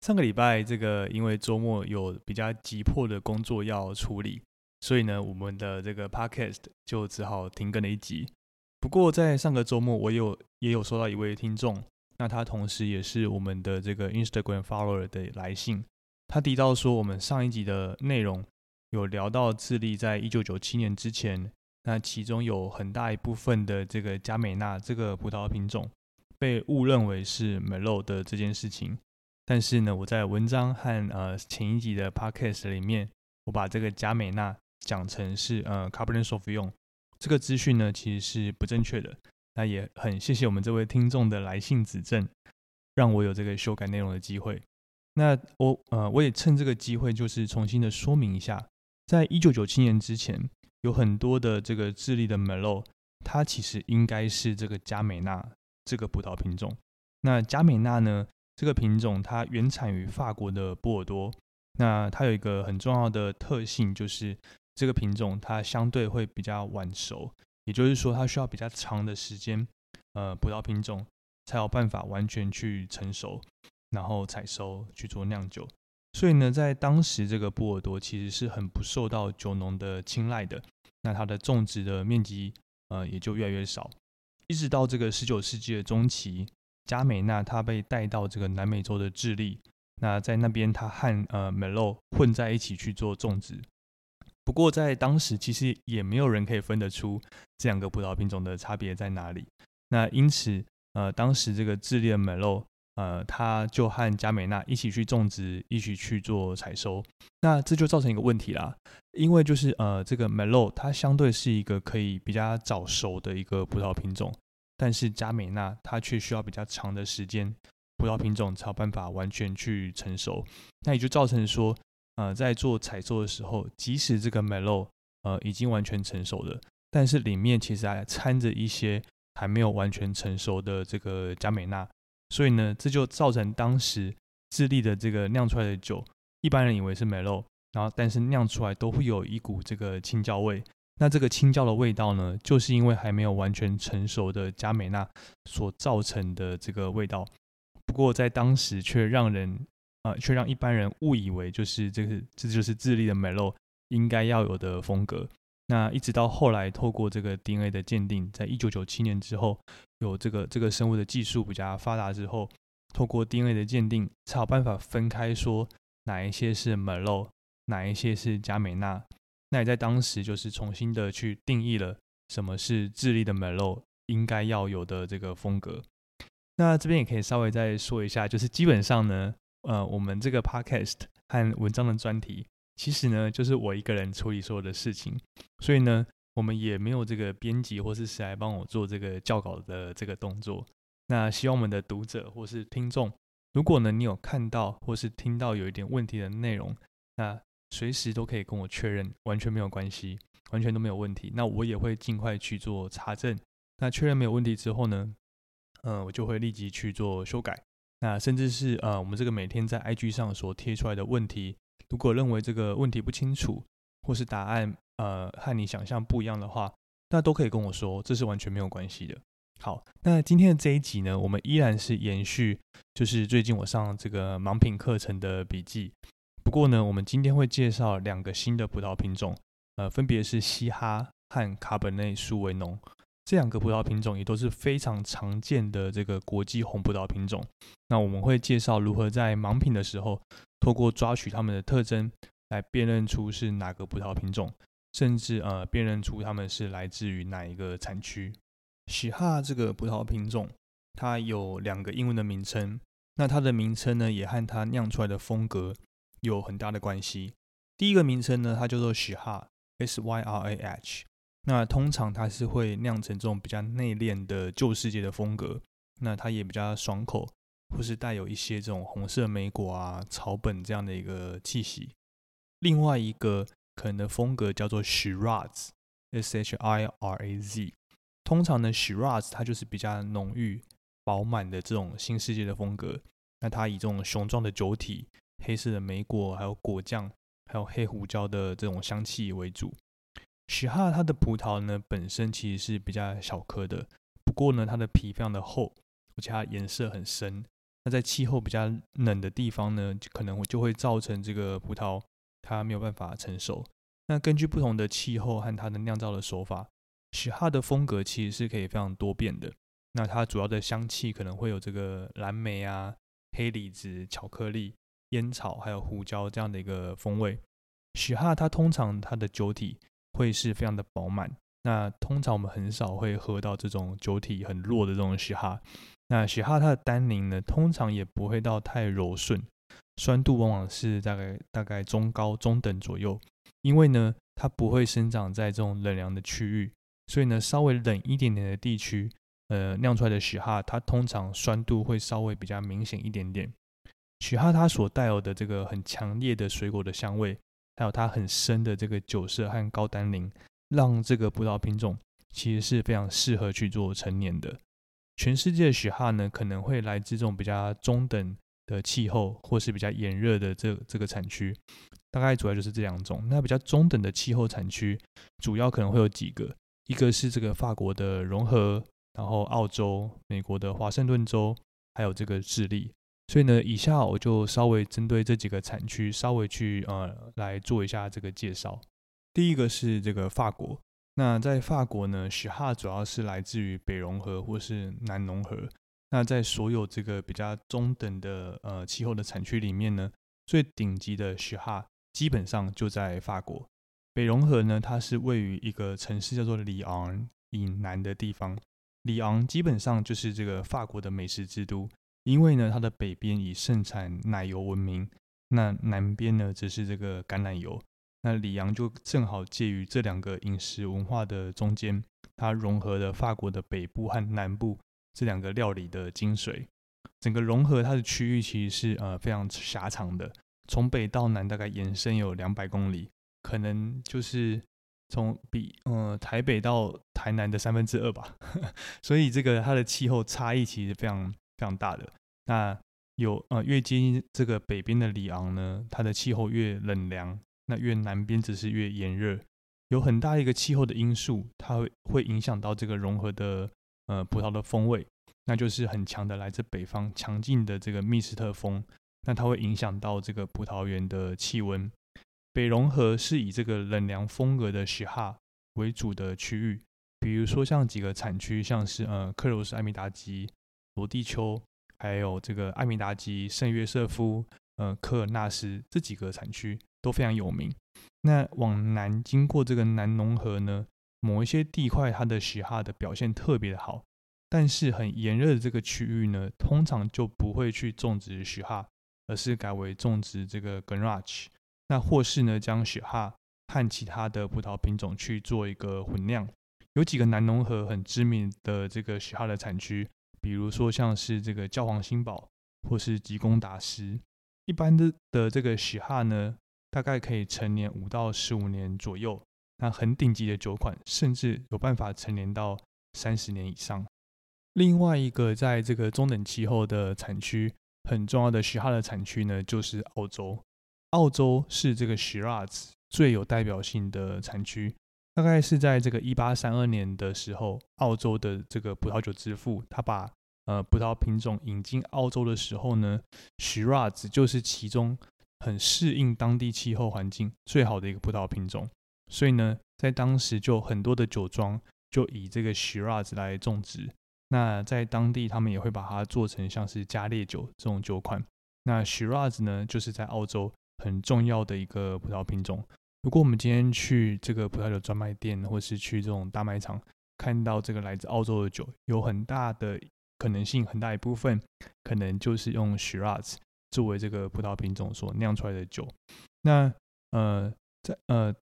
上个礼拜这个因为周末有比较急迫的工作要处理，所以呢，我们的这个 Podcast 就只好停更了一集。不过在上个周末，我有也有收到一位听众，那他同时也是我们的这个 Instagram follower 的来信，他提到说，我们上一集的内容有聊到智利在一九九七年之前。那其中有很大一部分的这个加美纳这个葡萄品种被误认为是 Merlot 的这件事情，但是呢，我在文章和呃前一集的 Podcast 里面，我把这个加美纳讲成是呃 Cabernet Sauvignon，这个资讯呢其实是不正确的。那也很谢谢我们这位听众的来信指正，让我有这个修改内容的机会。那我呃我也趁这个机会，就是重新的说明一下，在一九九七年之前。有很多的这个智利的 m e l o 它其实应该是这个加美纳这个葡萄品种。那加美纳呢，这个品种它原产于法国的波尔多。那它有一个很重要的特性，就是这个品种它相对会比较晚熟，也就是说它需要比较长的时间，呃，葡萄品种才有办法完全去成熟，然后采收去做酿酒。所以呢，在当时这个波尔多其实是很不受到酒农的青睐的，那它的种植的面积呃也就越来越少，一直到这个十九世纪的中期，加美娜它被带到这个南美洲的智利，那在那边它和呃美洛混在一起去做种植。不过在当时其实也没有人可以分得出这两个葡萄品种的差别在哪里，那因此呃当时这个智利的美洛。呃，他就和加美娜一起去种植，一起去做采收。那这就造成一个问题啦，因为就是呃，这个梅洛它相对是一个可以比较早熟的一个葡萄品种，但是加美纳它却需要比较长的时间，葡萄品种才有办法完全去成熟。那也就造成说，呃，在做采收的时候，即使这个 Melo 呃已经完全成熟了，但是里面其实还掺着一些还没有完全成熟的这个加美纳。所以呢，这就造成当时智利的这个酿出来的酒，一般人以为是梅洛，然后但是酿出来都会有一股这个青椒味。那这个青椒的味道呢，就是因为还没有完全成熟的加美纳所造成的这个味道。不过在当时却让人啊，却让一般人误以为就是这个这就是智利的梅洛应该要有的风格。那一直到后来，透过这个 DNA 的鉴定，在一九九七年之后，有这个这个生物的技术比较发达之后，透过 DNA 的鉴定，才有办法分开说哪一些是梅洛哪一些是加美纳。那也在当时就是重新的去定义了什么是智利的 melo 应该要有的这个风格。那这边也可以稍微再说一下，就是基本上呢，呃，我们这个 Podcast 和文章的专题。其实呢，就是我一个人处理所有的事情，所以呢，我们也没有这个编辑或是谁来帮我做这个校稿的这个动作。那希望我们的读者或是听众，如果呢你有看到或是听到有一点问题的内容，那随时都可以跟我确认，完全没有关系，完全都没有问题。那我也会尽快去做查证。那确认没有问题之后呢，嗯，我就会立即去做修改。那甚至是呃，我们这个每天在 IG 上所贴出来的问题。如果认为这个问题不清楚，或是答案呃和你想象不一样的话，那都可以跟我说，这是完全没有关系的。好，那今天的这一集呢，我们依然是延续，就是最近我上这个盲品课程的笔记。不过呢，我们今天会介绍两个新的葡萄品种，呃，分别是西哈和卡本内苏维农。这两个葡萄品种也都是非常常见的这个国际红葡萄品种。那我们会介绍如何在盲品的时候，透过抓取它们的特征，来辨认出是哪个葡萄品种，甚至呃辨认出它们是来自于哪一个产区。喜哈这个葡萄品种，它有两个英文的名称，那它的名称呢也和它酿出来的风格有很大的关系。第一个名称呢，它叫做喜哈 （S Y R A H），那通常它是会酿成这种比较内敛的旧世界的风格，那它也比较爽口，或是带有一些这种红色莓果啊、草本这样的一个气息。另外一个可能的风格叫做 Shiraz（S H I R A Z）。通常呢，Shiraz 它就是比较浓郁、饱满的这种新世界的风格。那它以这种雄壮的酒体、黑色的莓果，还有果酱，还有黑胡椒的这种香气为主。许哈它的葡萄呢，本身其实是比较小颗的，不过呢，它的皮非常的厚，而且它颜色很深。那在气候比较冷的地方呢，就可能就会造成这个葡萄它没有办法成熟。那根据不同的气候和它的酿造的手法。许哈的风格其实是可以非常多变的。那它主要的香气可能会有这个蓝莓啊、黑李子、巧克力、烟草，还有胡椒这样的一个风味。许哈它通常它的酒体会是非常的饱满。那通常我们很少会喝到这种酒体很弱的这种许哈。那许哈它的单宁呢，通常也不会到太柔顺，酸度往往是大概大概中高中等左右。因为呢，它不会生长在这种冷凉的区域。所以呢，稍微冷一点点的地区，呃，酿出来的许哈，它通常酸度会稍微比较明显一点点。许哈它所带有的这个很强烈的水果的香味，还有它很深的这个酒色和高单宁，让这个葡萄品种其实是非常适合去做陈年的。全世界的许哈呢，可能会来自这种比较中等的气候，或是比较炎热的这这个产区，大概主要就是这两种。那比较中等的气候产区，主要可能会有几个。一个是这个法国的融合，然后澳洲、美国的华盛顿州，还有这个智利。所以呢，以下我就稍微针对这几个产区稍微去呃来做一下这个介绍。第一个是这个法国，那在法国呢，许哈主要是来自于北融合或是南融合。那在所有这个比较中等的呃气候的产区里面呢，最顶级的许哈基本上就在法国。北融河呢，它是位于一个城市叫做里昂以南的地方。里昂基本上就是这个法国的美食之都，因为呢，它的北边以盛产奶油闻名，那南边呢则是这个橄榄油。那里昂就正好介于这两个饮食文化的中间，它融合了法国的北部和南部这两个料理的精髓。整个融合它的区域其实是呃非常狭长的，从北到南大概延伸有两百公里。可能就是从比呃台北到台南的三分之二吧，所以这个它的气候差异其实非常非常大的。那有呃越接近这个北边的里昂呢，它的气候越冷凉，那越南边则是越炎热，有很大一个气候的因素，它会会影响到这个融合的呃葡萄的风味，那就是很强的来自北方强劲的这个密斯特风，那它会影响到这个葡萄园的气温。北融合是以这个冷凉风格的雪哈为主的区域，比如说像几个产区，像是呃克罗斯艾米达基、罗地丘，还有这个艾米达吉、圣约瑟夫、呃科尔纳斯这几个产区都非常有名。那往南经过这个南农河呢，某一些地块它的雪哈的表现特别的好，但是很炎热的这个区域呢，通常就不会去种植雪哈，而是改为种植这个 g r a c h 那或是呢，将雪哈和其他的葡萄品种去做一个混酿。有几个南农河很知名的这个雪哈的产区，比如说像是这个教皇新堡或是吉贡达斯。一般的的这个雪哈呢，大概可以成年五到十五年左右。那很顶级的酒款，甚至有办法成年到三十年以上。另外一个在这个中等气候的产区，很重要的雪哈的产区呢，就是澳洲。澳洲是这个 Shiraz 最有代表性的产区，大概是在这个一八三二年的时候，澳洲的这个葡萄酒之父，他把呃葡萄品种引进澳洲的时候呢，Shiraz 就是其中很适应当地气候环境最好的一个葡萄品种，所以呢，在当时就很多的酒庄就以这个 Shiraz 来种植，那在当地他们也会把它做成像是加烈酒这种酒款，那 Shiraz 呢就是在澳洲。很重要的一个葡萄品种。如果我们今天去这个葡萄酒专卖店，或是去这种大卖场，看到这个来自澳洲的酒，有很大的可能性，很大一部分可能就是用 Shiraz 作为这个葡萄品种所酿出来的酒。那呃，在呃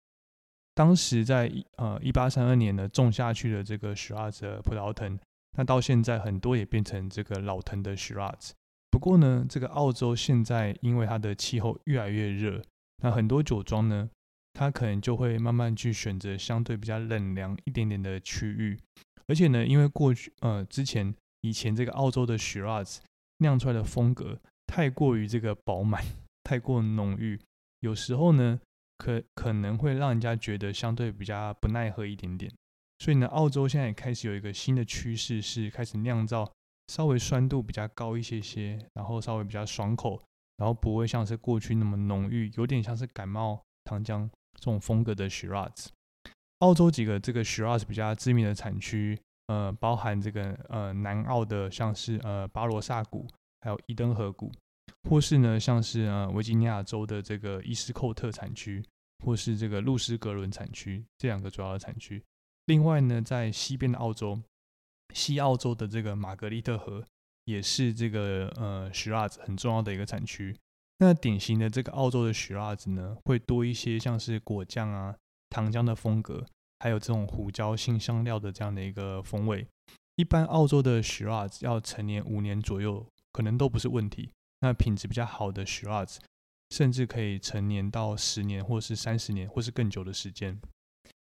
当时在呃一八三二年呢种下去的这个 Shiraz 葡萄藤，那到现在很多也变成这个老藤的 Shiraz。不过呢，这个澳洲现在因为它的气候越来越热，那很多酒庄呢。它可能就会慢慢去选择相对比较冷凉一点点的区域，而且呢，因为过去呃之前以前这个澳洲的 Shiraz 酿出来的风格太过于这个饱满，太过浓郁，有时候呢可可能会让人家觉得相对比较不耐喝一点点。所以呢，澳洲现在也开始有一个新的趋势，是开始酿造稍微酸度比较高一些些，然后稍微比较爽口，然后不会像是过去那么浓郁，有点像是感冒糖浆。这种风格的 Shiraz，澳洲几个这个 Shiraz 比较知名的产区，呃，包含这个呃南澳的，像是呃巴罗萨谷，还有伊登河谷，或是呢像是呃维吉尼亚州的这个伊斯寇特产区，或是这个路斯格伦产区，这两个主要的产区。另外呢，在西边的澳洲，西澳洲的这个玛格丽特河，也是这个呃 Shiraz 很重要的一个产区。那典型的这个澳洲的 Shiraz 呢，会多一些像是果酱啊、糖浆的风格，还有这种胡椒、新香料的这样的一个风味。一般澳洲的 Shiraz 要陈年五年左右，可能都不是问题。那品质比较好的 Shiraz，甚至可以陈年到十年，或是三十年，或是更久的时间。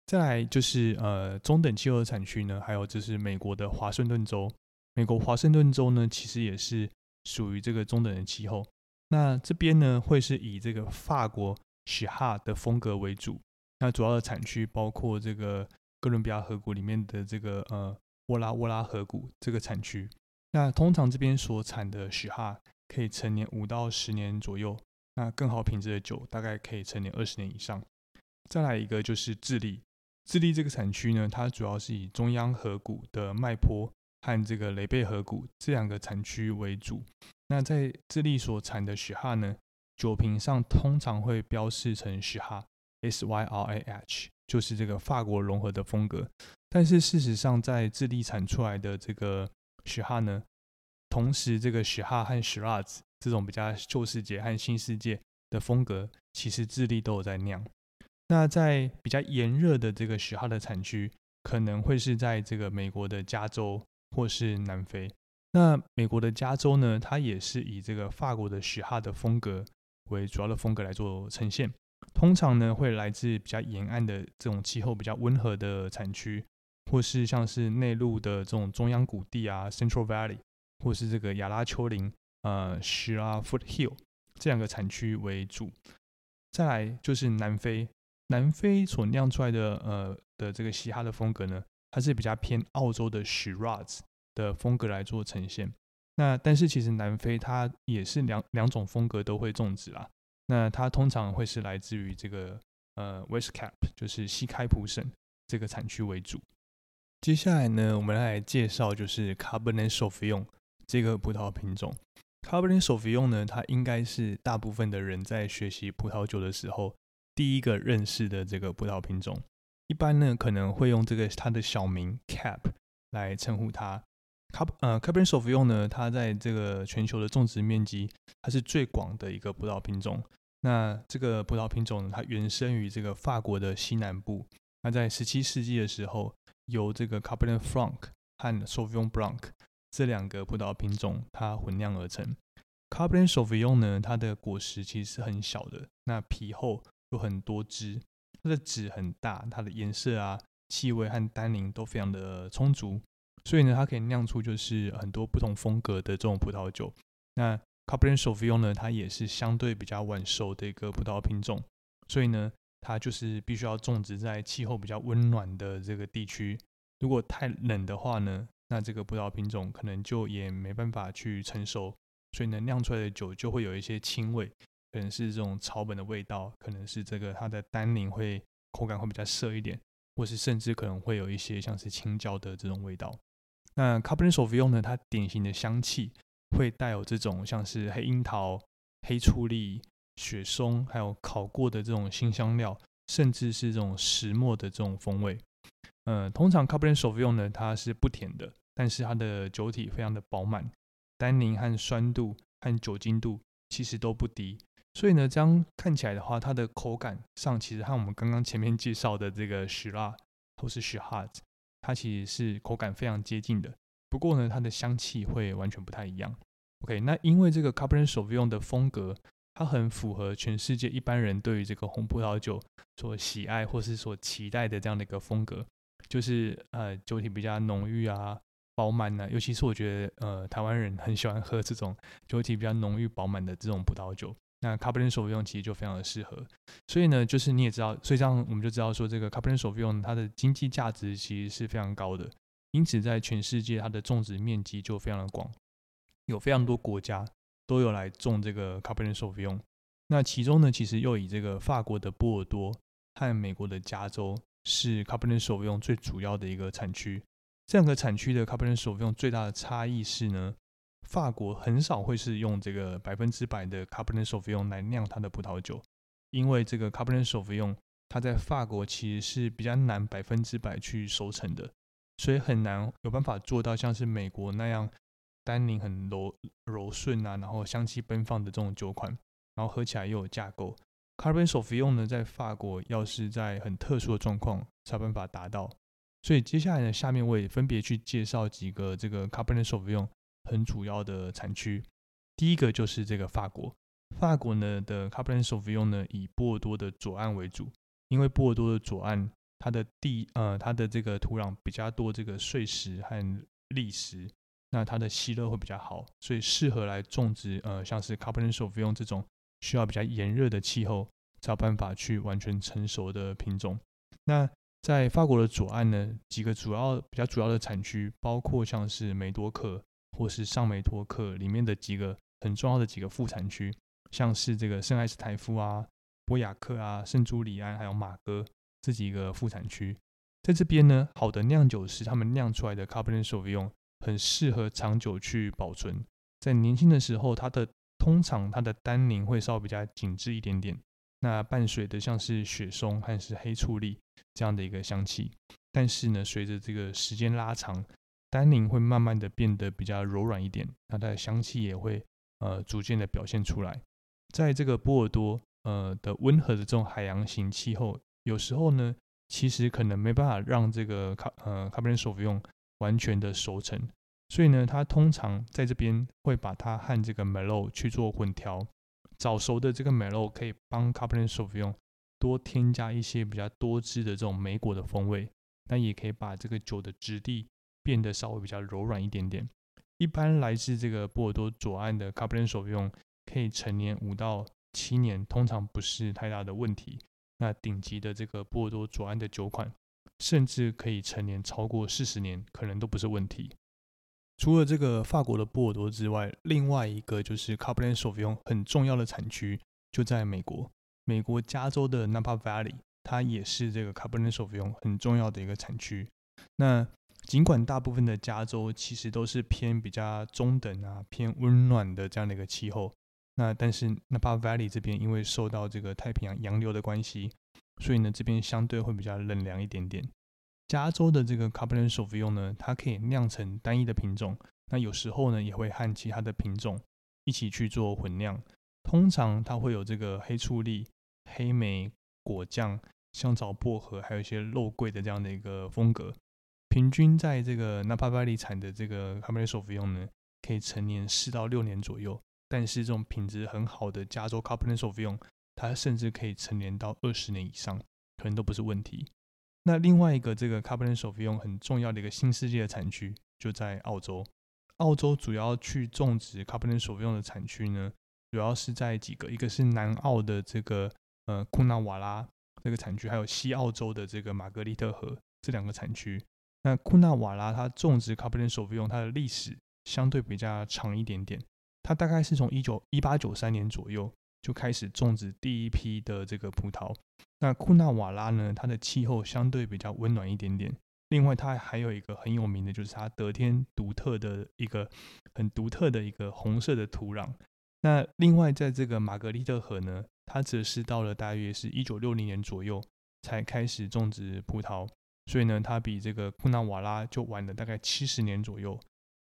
再来就是呃中等气候的产区呢，还有就是美国的华盛顿州。美国华盛顿州呢，其实也是属于这个中等的气候。那这边呢，会是以这个法国许哈的风格为主。那主要的产区包括这个哥伦比亚河谷里面的这个呃沃拉沃拉河谷这个产区。那通常这边所产的许哈可以陈年五到十年左右。那更好品质的酒大概可以陈年二十年以上。再来一个就是智利，智利这个产区呢，它主要是以中央河谷的麦坡和这个雷贝河谷这两个产区为主。那在智利所产的许哈呢，酒瓶上通常会标示成许哈 S Y R A H，就是这个法国融合的风格。但是事实上，在智利产出来的这个许哈呢，同时这个许哈和 Shiraz 这种比较旧世界和新世界的风格，其实智利都有在酿。那在比较炎热的这个许哈的产区，可能会是在这个美国的加州或是南非。那美国的加州呢，它也是以这个法国的许哈的风格为主要的风格来做呈现。通常呢，会来自比较沿岸的这种气候比较温和的产区，或是像是内陆的这种中央谷地啊 （Central Valley），或是这个亚拉丘陵呃 s h i r a Foothill） 这两个产区为主。再来就是南非，南非所酿出来的呃的这个嘻哈的风格呢，它是比较偏澳洲的 Shiraz。的风格来做呈现，那但是其实南非它也是两两种风格都会种植啦。那它通常会是来自于这个呃 West Cap，就是西开普省这个产区为主。接下来呢，我们来介绍就是 Cabernet Sauvignon 这个葡萄品种。Cabernet Sauvignon 呢，它应该是大部分的人在学习葡萄酒的时候第一个认识的这个葡萄品种。一般呢可能会用这个它的小名 Cap 来称呼它。卡呃，Cabernet Sauvignon 呢，它在这个全球的种植面积，它是最广的一个葡萄品种。那这个葡萄品种呢，它原生于这个法国的西南部。那在十七世纪的时候，由这个 Cabernet Franc 和 Sauvignon Blanc 这两个葡萄品种它混酿而成。Cabernet Sauvignon 呢，它的果实其实是很小的，那皮厚有很多汁，它的籽很大，它的颜色啊、气味和单宁都非常的充足。所以呢，它可以酿出就是很多不同风格的这种葡萄酒。那 Cabernet Sauvignon 呢，它也是相对比较晚熟的一个葡萄品种。所以呢，它就是必须要种植在气候比较温暖的这个地区。如果太冷的话呢，那这个葡萄品种可能就也没办法去成熟。所以呢，酿出来的酒就会有一些轻味，可能是这种草本的味道，可能是这个它的单宁会口感会比较涩一点，或是甚至可能会有一些像是青椒的这种味道。那 Cabernet Sauvignon 呢？它典型的香气会带有这种像是黑樱桃、黑醋栗、雪松，还有烤过的这种新香料，甚至是这种石墨的这种风味。呃，通常 Cabernet Sauvignon 呢，它是不甜的，但是它的酒体非常的饱满，单宁和酸度和酒精度其实都不低。所以呢，这样看起来的话，它的口感上其实和我们刚刚前面介绍的这个雪拉或是雪哈它其实是口感非常接近的。不过呢，它的香气会完全不太一样。OK，那因为这个 Cabernet Sauvignon 的风格，它很符合全世界一般人对于这个红葡萄酒所喜爱或是所期待的这样的一个风格，就是呃酒体比较浓郁啊、饱满呢。尤其是我觉得呃台湾人很喜欢喝这种酒体比较浓郁饱满的这种葡萄酒。那 Cabernet Sauvignon 其实就非常的适合，所以呢，就是你也知道，所以这样我们就知道说，这个 Cabernet Sauvignon 它的经济价值其实是非常高的，因此在全世界它的种植面积就非常的广，有非常多国家都有来种这个 Cabernet Sauvignon。那其中呢，其实又以这个法国的波尔多和美国的加州是 Cabernet Sauvignon 最主要的一个产区。这两个产区的 Cabernet Sauvignon 最大的差异是呢。法国很少会是用这个百分之百的 Cabernet Sauvignon 来酿它的葡萄酒，因为这个 Cabernet Sauvignon 它在法国其实是比较难百分之百去收成的，所以很难有办法做到像是美国那样单宁很柔柔顺啊，然后香气奔放的这种酒款，然后喝起来又有架构。Cabernet Sauvignon 呢，在法国要是在很特殊的状况才有办法达到，所以接下来呢，下面我也分别去介绍几个这个 Cabernet Sauvignon。很主要的产区，第一个就是这个法国。法国呢的 Cabernet Sauvignon 呢以波尔多的左岸为主，因为波尔多的左岸它的地呃它的这个土壤比较多这个碎石和砾石，那它的吸热会比较好，所以适合来种植呃像是 Cabernet Sauvignon 这种需要比较炎热的气候才有办法去完全成熟的品种。那在法国的左岸呢，几个主要比较主要的产区包括像是梅多克。或是上梅托克里面的几个很重要的几个副产区，像是这个圣埃斯泰夫啊、波雅克啊、圣朱里安还有马哥这几个副产区，在这边呢，好的酿酒师他们酿出来的 Cabernet Sauvignon 很适合长久去保存，在年轻的时候，它的通常它的单宁会稍微比较紧致一点点，那伴随的像是雪松还是黑醋栗这样的一个香气，但是呢，随着这个时间拉长。单宁会慢慢的变得比较柔软一点，那它的香气也会呃逐渐的表现出来。在这个波尔多呃的温和的这种海洋型气候，有时候呢，其实可能没办法让这个卡呃卡布林索夫用完全的熟成，所以呢，它通常在这边会把它和这个梅洛去做混调。早熟的这个梅洛可以帮卡布林索夫用多添加一些比较多汁的这种梅果的风味，那也可以把这个酒的质地。变得稍微比较柔软一点点。一般来自这个波尔多左岸的 c a b e r n e t 用可以成年五到七年，通常不是太大的问题。那顶级的这个波尔多左岸的酒款，甚至可以成年超过四十年，可能都不是问题。除了这个法国的波尔多之外，另外一个就是 c a b e r n e t 用很重要的产区就在美国，美国加州的 Napa Valley，它也是这个 c a b e r n e t 用很重要的一个产区。那尽管大部分的加州其实都是偏比较中等啊、偏温暖的这样的一个气候，那但是 Napa Valley 这边因为受到这个太平洋洋流的关系，所以呢这边相对会比较冷凉一点点。加州的这个 Cabernet Sauvignon 呢，它可以酿成单一的品种，那有时候呢也会和其他的品种一起去做混酿。通常它会有这个黑醋栗、黑莓果酱、香草薄荷，还有一些肉桂的这样的一个风格。平均在这个纳帕巴里产的这个 Cabernet s a u v i g n 呢，可以成年四到六年左右。但是这种品质很好的加州 Cabernet s a u v i g n 它甚至可以成年到二十年以上，可能都不是问题。那另外一个这个 Cabernet s a u v i g n 很重要的一个新世界的产区就在澳洲。澳洲主要去种植 Cabernet s a u v i g n 的产区呢，主要是在几个，一个是南澳的这个呃库纳瓦拉这个产区，还有西澳洲的这个玛格丽特河这两个产区。那库纳瓦拉它种植 Cabernet Sauvignon，它的历史相对比较长一点点。它大概是从一九一八九三年左右就开始种植第一批的这个葡萄。那库纳瓦拉呢，它的气候相对比较温暖一点点。另外，它还有一个很有名的，就是它得天独特的一个很独特的一个红色的土壤。那另外，在这个玛格丽特河呢，它则是到了大约是一九六零年左右才开始种植葡萄，所以呢，它比这个库纳瓦拉就晚了大概七十年左右。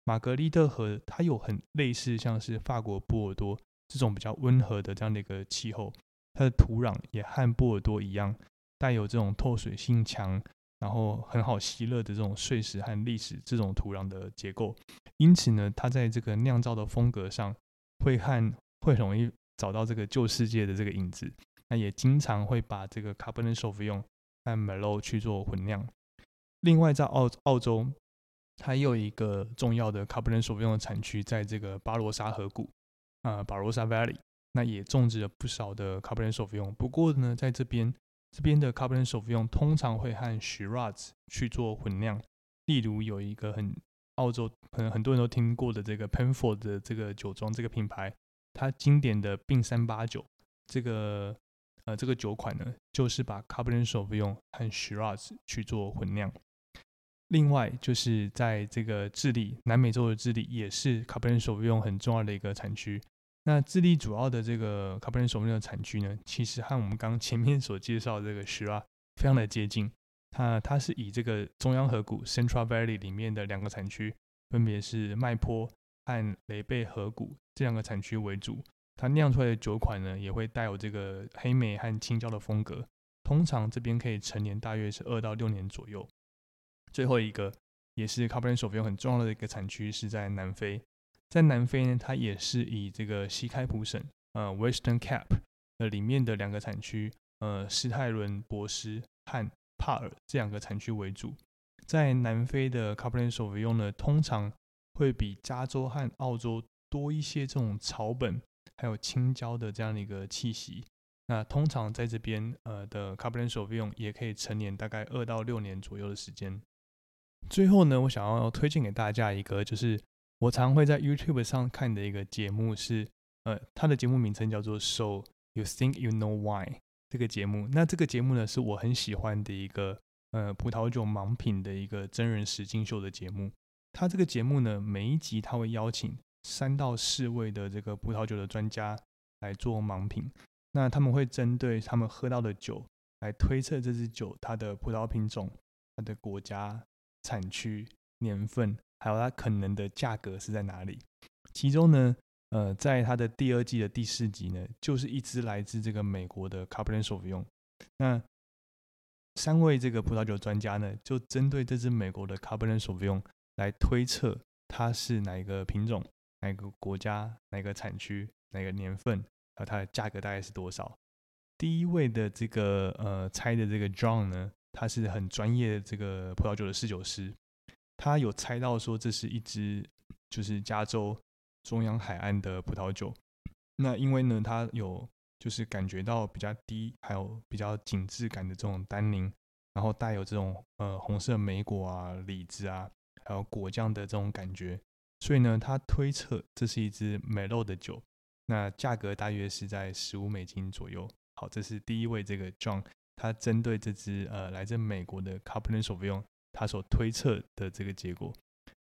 玛格丽特河它有很类似像是法国波尔多这种比较温和的这样的一个气候，它的土壤也和波尔多一样，带有这种透水性强，然后很好吸热的这种碎石和砾石这种土壤的结构，因此呢，它在这个酿造的风格上会和会容易。找到这个旧世界的这个影子，那也经常会把这个 Cabernet Sauvignon 和梅洛去做混酿。另外，在澳澳洲，它有一个重要的 Cabernet Sauvignon 的产区，在这个巴罗沙河谷啊，巴罗沙 Valley，那也种植了不少的 Cabernet Sauvignon。不过呢，在这边这边的 Cabernet Sauvignon 通常会和 Shiraz 去做混酿。例如，有一个很澳洲可能很多人都听过的这个 penfold 的这个酒庄这个品牌。它经典的并三八九这个呃这个酒款呢，就是把 Cabernet Sauvignon 和 Shiraz 去做混酿。另外就是在这个智利，南美洲的智利也是 Cabernet Sauvignon 很重要的一个产区。那智利主要的这个 Cabernet Sauvignon 的产区呢，其实和我们刚前面所介绍的这个 Shiraz 非常的接近。它它是以这个中央河谷 Central Valley 里面的两个产区，分别是麦坡。和雷贝河谷这两个产区为主，它酿出来的酒款呢，也会带有这个黑莓和青椒的风格。通常这边可以陈年大约是二到六年左右。最后一个也是 Cabernet Sauvignon 很重要的一个产区是在南非，在南非呢，它也是以这个西开普省呃 Western Cap，呃里面的两个产区呃施泰伦博斯和帕尔这两个产区为主。在南非的 Cabernet Sauvignon 呢，通常会比加州和澳洲多一些这种草本还有青椒的这样的一个气息。那通常在这边呃的 c a b e r n e t s a u v i g n 也可以陈年大概二到六年左右的时间。最后呢，我想要推荐给大家一个，就是我常会在 YouTube 上看的一个节目，是呃它的节目名称叫做 So You Think You Know Why 这个节目。那这个节目呢是我很喜欢的一个呃葡萄酒盲品的一个真人实境秀的节目。他这个节目呢，每一集他会邀请三到四位的这个葡萄酒的专家来做盲品。那他们会针对他们喝到的酒来推测这支酒它的葡萄品种、它的国家、产区、年份，还有它可能的价格是在哪里。其中呢，呃，在它的第二季的第四集呢，就是一支来自这个美国的 Cabernet Sauvignon。那三位这个葡萄酒专家呢，就针对这支美国的 Cabernet Sauvignon。来推测它是哪一个品种、哪个国家、哪个产区、哪个年份，和它的价格大概是多少？第一位的这个呃猜的这个 John 呢，他是很专业的这个葡萄酒的侍酒师，他有猜到说这是一支就是加州中央海岸的葡萄酒。那因为呢，他有就是感觉到比较低，还有比较紧致感的这种单宁，然后带有这种呃红色莓果啊、李子啊。还有果酱的这种感觉，所以呢，他推测这是一支美露的酒，那价格大约是在十五美金左右。好，这是第一位这个 John，他针对这支呃来自美国的 Cabernet Sauvignon，他所推测的这个结果。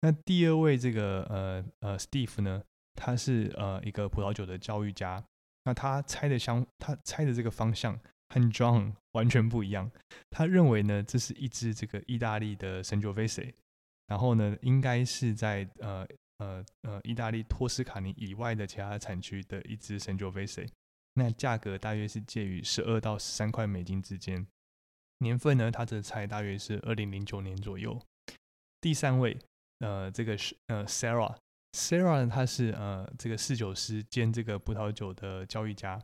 那第二位这个呃呃 Steve 呢，他是呃一个葡萄酒的教育家，那他猜的相他猜的这个方向和 John 完全不一样，他认为呢，这是一支这个意大利的 Chianti。然后呢，应该是在呃呃呃意大利托斯卡尼以外的其他产区的一支 Sangiovese，那价格大约是介于十二到十三块美金之间。年份呢，它这猜大约是二零零九年左右。第三位，呃，这个是呃 Sarah，Sarah 呢她是呃这个侍酒师兼这个葡萄酒的教育家，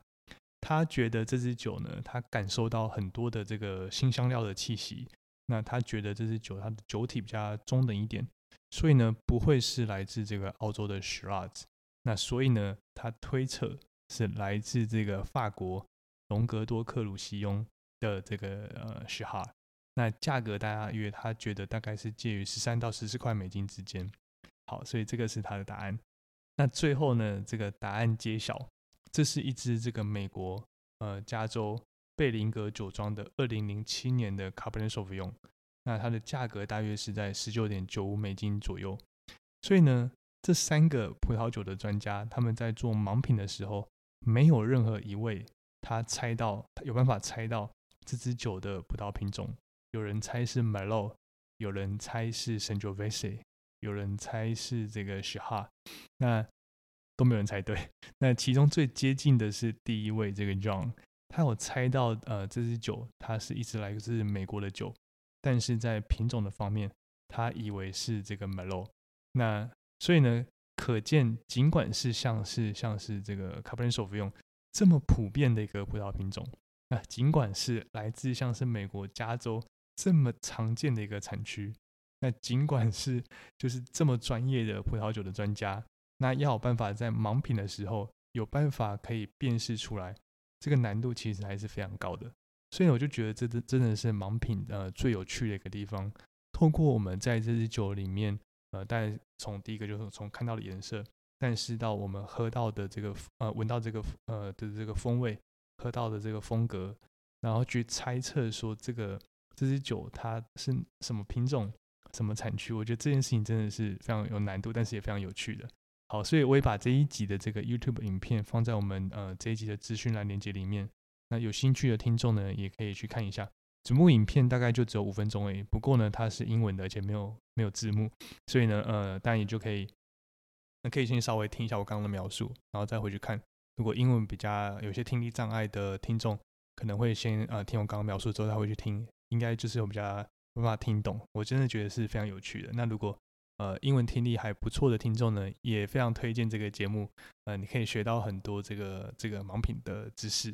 他觉得这支酒呢，他感受到很多的这个新香料的气息。那他觉得这支酒它的酒体比较中等一点，所以呢不会是来自这个澳洲的 Shiraz。那所以呢，他推测是来自这个法国隆格多克鲁西翁的这个呃 s h i r a。那价格大家约他觉得大概是介于十三到十四块美金之间。好，所以这个是他的答案。那最后呢，这个答案揭晓，这是一支这个美国呃加州。贝林格酒庄的二零零七年的 Cabernet Sauvignon，那它的价格大约是在十九点九五美金左右。所以呢，这三个葡萄酒的专家他们在做盲品的时候，没有任何一位他猜到他有办法猜到这支酒的葡萄品种。有人猜是 Merlot，有人猜是 Sangiovese，有人猜是这个 s h a 那都没有人猜对。那其中最接近的是第一位这个 John，他有猜到呃这支酒它是一直来自美国的酒，但是在品种的方面，他以为是这个 Melo。那所以呢，可见尽管是像是像是这个 Cabernet s a u v i g n 这么普遍的一个葡萄品种，那尽管是来自像是美国加州。这么常见的一个产区，那尽管是就是这么专业的葡萄酒的专家，那要有办法在盲品的时候有办法可以辨识出来，这个难度其实还是非常高的。所以我就觉得这真真的是盲品呃最有趣的一个地方。透过我们在这支酒里面，呃，但从第一个就是从看到的颜色，但是到我们喝到的这个呃闻到这个呃的这个风味，喝到的这个风格，然后去猜测说这个。这支酒它是什么品种、什么产区？我觉得这件事情真的是非常有难度，但是也非常有趣的。好，所以我也把这一集的这个 YouTube 影片放在我们呃这一集的资讯栏链接里面。那有兴趣的听众呢，也可以去看一下。整部影片大概就只有五分钟诶，不过呢，它是英文的，而且没有没有字幕，所以呢，呃，当然也就可以，那可以先稍微听一下我刚刚的描述，然后再回去看。如果英文比较有些听力障碍的听众，可能会先呃听我刚刚描述之后，他会去听。应该就是有比较没法听懂，我真的觉得是非常有趣的。那如果呃英文听力还不错的听众呢，也非常推荐这个节目。呃，你可以学到很多这个这个盲品的知识。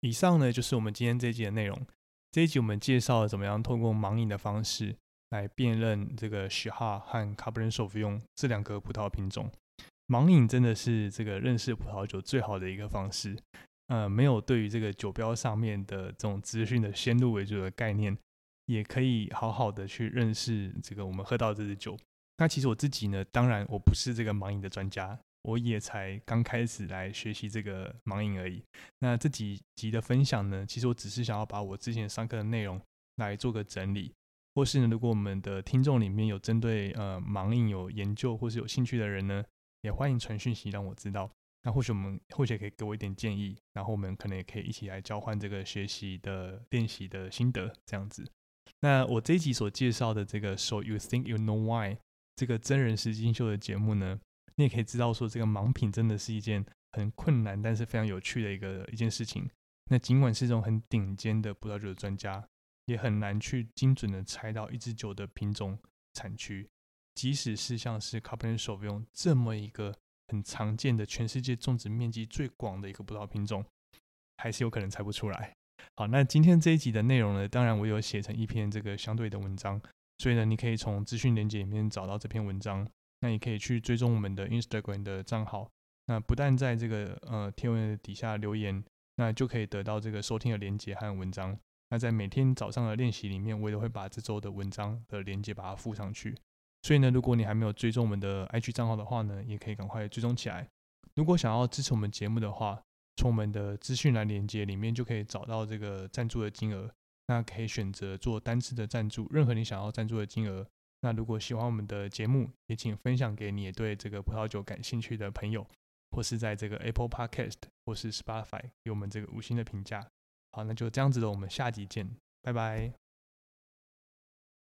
以上呢就是我们今天这一集的内容。这一集我们介绍了怎么样通过盲饮的方式来辨认这个许哈和卡布伦索夫用这两个葡萄品种。盲饮真的是这个认识葡萄酒最好的一个方式。呃，没有对于这个酒标上面的这种资讯的先入为主的概念，也可以好好的去认识这个我们喝到这支酒。那其实我自己呢，当然我不是这个盲饮的专家，我也才刚开始来学习这个盲饮而已。那这几集的分享呢，其实我只是想要把我之前上课的内容来做个整理，或是呢，如果我们的听众里面有针对呃盲饮有研究或是有兴趣的人呢，也欢迎传讯息让我知道。那或许我们或许可以给我一点建议，然后我们可能也可以一起来交换这个学习的练习的心得，这样子。那我这一集所介绍的这个 So You Think You Know Why 这个真人实境秀的节目呢，你也可以知道说，这个盲品真的是一件很困难，但是非常有趣的一个一件事情。那尽管是这种很顶尖的葡萄酒的专家，也很难去精准的猜到一支酒的品种产区，即使是像是 c a b e r n e s a u v i g n 这么一个。很常见的，全世界种植面积最广的一个葡萄品种，还是有可能猜不出来。好，那今天这一集的内容呢，当然我有写成一篇这个相对的文章，所以呢，你可以从资讯连接里面找到这篇文章。那也可以去追踪我们的 Instagram 的账号。那不但在这个呃贴文底下留言，那就可以得到这个收听的链接和文章。那在每天早上的练习里面，我也会把这周的文章的链接把它附上去。所以呢，如果你还没有追踪我们的 IG 账号的话呢，也可以赶快追踪起来。如果想要支持我们节目的话，从我们的资讯栏连接里面就可以找到这个赞助的金额。那可以选择做单次的赞助，任何你想要赞助的金额。那如果喜欢我们的节目，也请分享给你对这个葡萄酒感兴趣的朋友，或是在这个 Apple Podcast 或是 Spotify 给我们这个五星的评价。好，那就这样子了，我们下集见，拜拜。